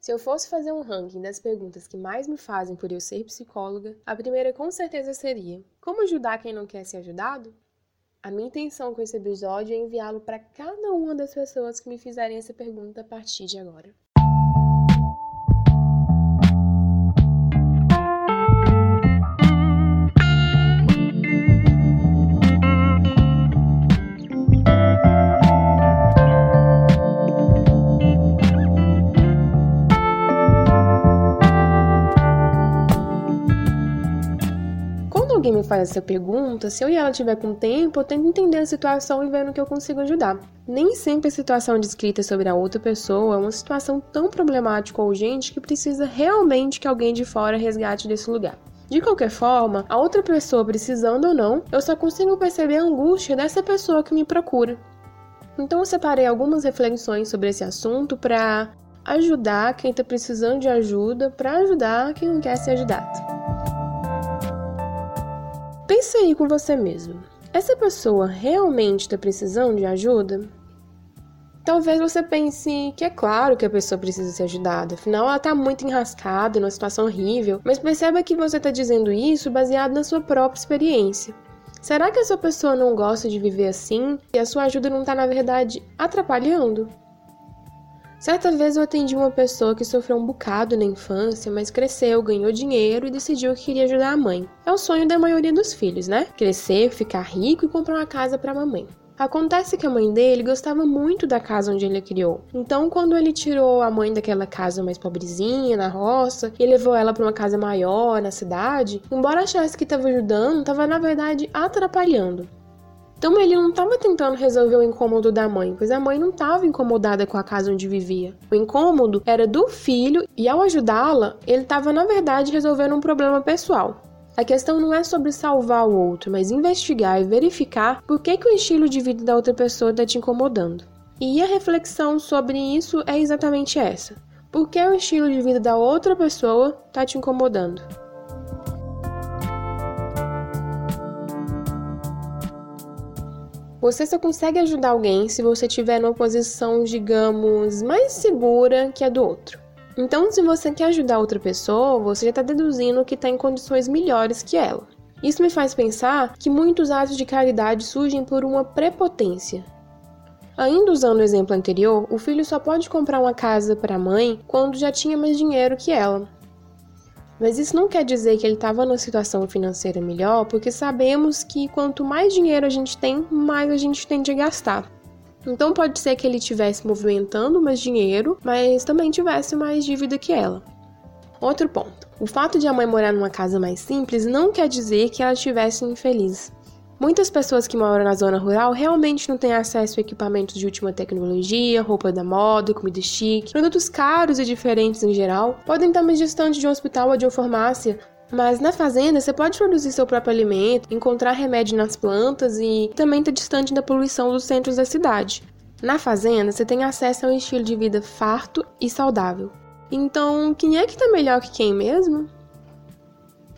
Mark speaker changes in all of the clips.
Speaker 1: Se eu fosse fazer um ranking das perguntas que mais me fazem por eu ser psicóloga, a primeira com certeza seria: como ajudar quem não quer ser ajudado? A minha intenção com esse episódio é enviá-lo para cada uma das pessoas que me fizerem essa pergunta a partir de agora. Faz essa pergunta, se eu e ela tiver com tempo, eu tento entender a situação e ver no que eu consigo ajudar. Nem sempre a situação descrita sobre a outra pessoa é uma situação tão problemática ou urgente que precisa realmente que alguém de fora resgate desse lugar. De qualquer forma, a outra pessoa precisando ou não, eu só consigo perceber a angústia dessa pessoa que me procura. Então eu separei algumas reflexões sobre esse assunto para ajudar quem está precisando de ajuda, para ajudar quem não quer ser ajudado. Pense aí com você mesmo. Essa pessoa realmente está precisando de ajuda? Talvez você pense que é claro que a pessoa precisa ser ajudada, afinal ela está muito enrascada, numa situação horrível, mas perceba que você está dizendo isso baseado na sua própria experiência. Será que essa pessoa não gosta de viver assim e a sua ajuda não está, na verdade, atrapalhando? Certa vez eu atendi uma pessoa que sofreu um bocado na infância, mas cresceu, ganhou dinheiro e decidiu que queria ajudar a mãe. É o sonho da maioria dos filhos, né? Crescer, ficar rico e comprar uma casa para a mamãe. Acontece que a mãe dele gostava muito da casa onde ele criou. Então, quando ele tirou a mãe daquela casa mais pobrezinha, na roça, e levou ela para uma casa maior, na cidade, embora achasse que estava ajudando, estava na verdade atrapalhando. Então ele não estava tentando resolver o incômodo da mãe, pois a mãe não estava incomodada com a casa onde vivia. O incômodo era do filho e ao ajudá-la, ele estava na verdade resolvendo um problema pessoal. A questão não é sobre salvar o outro, mas investigar e verificar por que, que o estilo de vida da outra pessoa está te incomodando. E a reflexão sobre isso é exatamente essa. Por que o estilo de vida da outra pessoa está te incomodando? Você só consegue ajudar alguém se você estiver numa posição, digamos, mais segura que a do outro. Então, se você quer ajudar outra pessoa, você já está deduzindo que está em condições melhores que ela. Isso me faz pensar que muitos atos de caridade surgem por uma prepotência. Ainda usando o exemplo anterior, o filho só pode comprar uma casa para a mãe quando já tinha mais dinheiro que ela. Mas isso não quer dizer que ele estava numa situação financeira melhor, porque sabemos que quanto mais dinheiro a gente tem, mais a gente tende a gastar. Então pode ser que ele estivesse movimentando mais dinheiro, mas também tivesse mais dívida que ela. Outro ponto: o fato de a mãe morar numa casa mais simples não quer dizer que ela estivesse infeliz. Muitas pessoas que moram na zona rural realmente não têm acesso a equipamentos de última tecnologia, roupa da moda, comida chique, produtos caros e diferentes em geral. Podem estar mais distantes de um hospital ou de uma farmácia, mas na fazenda você pode produzir seu próprio alimento, encontrar remédio nas plantas e também estar distante da poluição dos centros da cidade. Na fazenda você tem acesso a um estilo de vida farto e saudável. Então, quem é que está melhor que quem mesmo?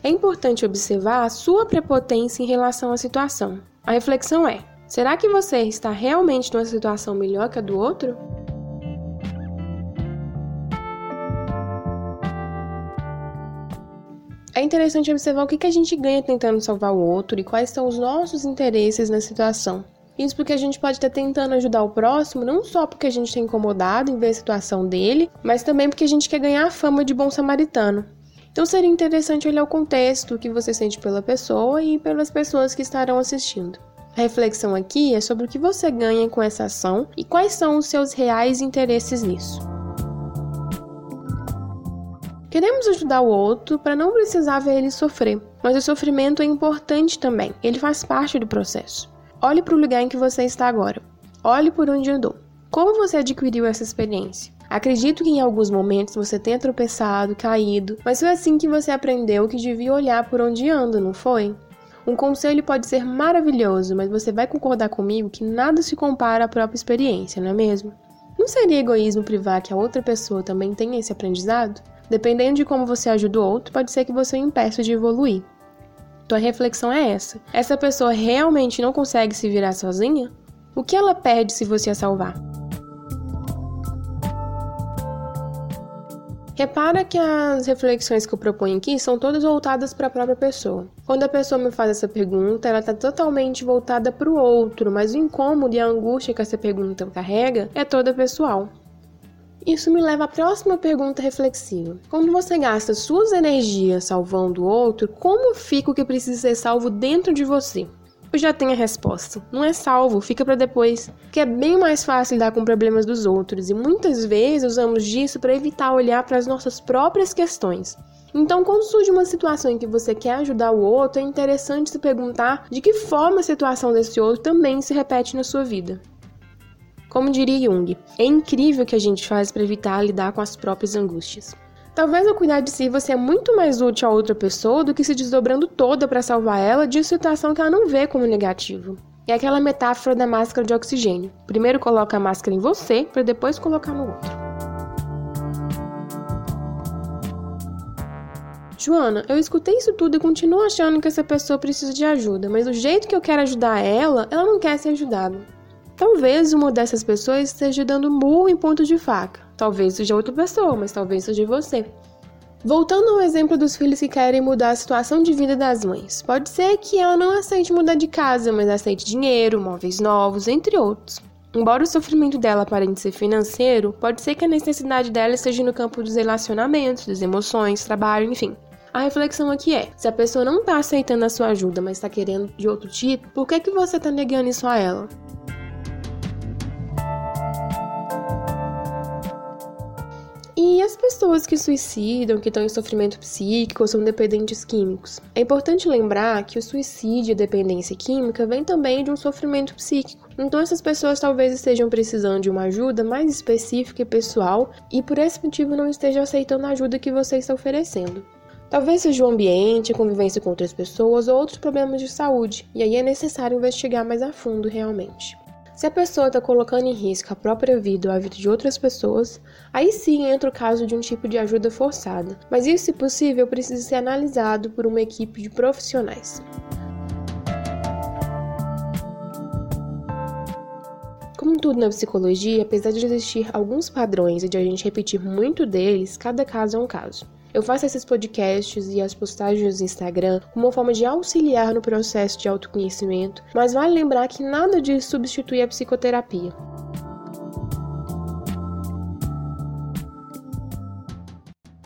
Speaker 1: É importante observar a sua prepotência em relação à situação. A reflexão é: será que você está realmente numa situação melhor que a do outro? É interessante observar o que a gente ganha tentando salvar o outro e quais são os nossos interesses na situação. Isso porque a gente pode estar tentando ajudar o próximo, não só porque a gente está incomodado em ver a situação dele, mas também porque a gente quer ganhar a fama de bom samaritano. Então seria interessante olhar o contexto que você sente pela pessoa e pelas pessoas que estarão assistindo. A reflexão aqui é sobre o que você ganha com essa ação e quais são os seus reais interesses nisso. Queremos ajudar o outro para não precisar ver ele sofrer, mas o sofrimento é importante também, ele faz parte do processo. Olhe para o lugar em que você está agora. Olhe por onde andou. Como você adquiriu essa experiência? Acredito que em alguns momentos você tenha tropeçado, caído, mas foi assim que você aprendeu que devia olhar por onde anda, não foi? Um conselho pode ser maravilhoso, mas você vai concordar comigo que nada se compara à própria experiência, não é mesmo? Não seria egoísmo privar que a outra pessoa também tenha esse aprendizado? Dependendo de como você ajuda o outro, pode ser que você o impeça de evoluir. Tua reflexão é essa: essa pessoa realmente não consegue se virar sozinha? O que ela perde se você a salvar? Repara que as reflexões que eu proponho aqui são todas voltadas para a própria pessoa. Quando a pessoa me faz essa pergunta, ela está totalmente voltada para o outro, mas o incômodo e a angústia que essa pergunta carrega é toda pessoal. Isso me leva à próxima pergunta reflexiva. Quando você gasta suas energias salvando o outro, como fica o que precisa ser salvo dentro de você? Eu já tenho a resposta. Não é salvo, fica para depois. Que é bem mais fácil lidar com problemas dos outros e muitas vezes usamos disso para evitar olhar para as nossas próprias questões. Então, quando surge uma situação em que você quer ajudar o outro, é interessante se perguntar de que forma a situação desse outro também se repete na sua vida. Como diria Jung, é incrível o que a gente faz para evitar lidar com as próprias angústias. Talvez ao cuidar de si você é muito mais útil a outra pessoa do que se desdobrando toda para salvar ela de uma situação que ela não vê como negativo. É aquela metáfora da máscara de oxigênio. Primeiro coloca a máscara em você para depois colocar no outro. Joana, eu escutei isso tudo e continuo achando que essa pessoa precisa de ajuda, mas do jeito que eu quero ajudar ela, ela não quer ser ajudada. Talvez uma dessas pessoas esteja dando murro em ponto de faca. Talvez seja outra pessoa, mas talvez seja você. Voltando ao exemplo dos filhos que querem mudar a situação de vida das mães, pode ser que ela não aceite mudar de casa, mas aceite dinheiro, móveis novos, entre outros. Embora o sofrimento dela aparente ser financeiro, pode ser que a necessidade dela esteja no campo dos relacionamentos, das emoções, trabalho, enfim. A reflexão aqui é: se a pessoa não está aceitando a sua ajuda, mas está querendo de outro tipo, por que, que você está negando isso a ela? Pessoas que suicidam, que estão em sofrimento psíquico ou são dependentes químicos? É importante lembrar que o suicídio e a dependência química vem também de um sofrimento psíquico. Então essas pessoas talvez estejam precisando de uma ajuda mais específica e pessoal e por esse motivo não estejam aceitando a ajuda que você está oferecendo. Talvez seja o ambiente, a convivência com outras pessoas ou outros problemas de saúde, e aí é necessário investigar mais a fundo realmente. Se a pessoa está colocando em risco a própria vida ou a vida de outras pessoas, aí sim entra o caso de um tipo de ajuda forçada, mas isso, se possível, precisa ser analisado por uma equipe de profissionais. Como tudo na psicologia, apesar de existir alguns padrões e de a gente repetir muito deles, cada caso é um caso. Eu faço esses podcasts e as postagens no Instagram como uma forma de auxiliar no processo de autoconhecimento, mas vale lembrar que nada disso substitui a psicoterapia.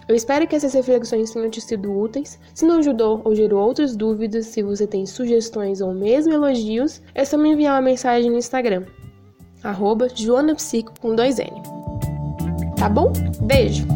Speaker 1: Eu espero que essas reflexões tenham te sido úteis. Se não ajudou ou gerou outras dúvidas, se você tem sugestões ou mesmo elogios, é só me enviar uma mensagem no Instagram, arroba joanapsico com dois N. Tá bom? Beijo!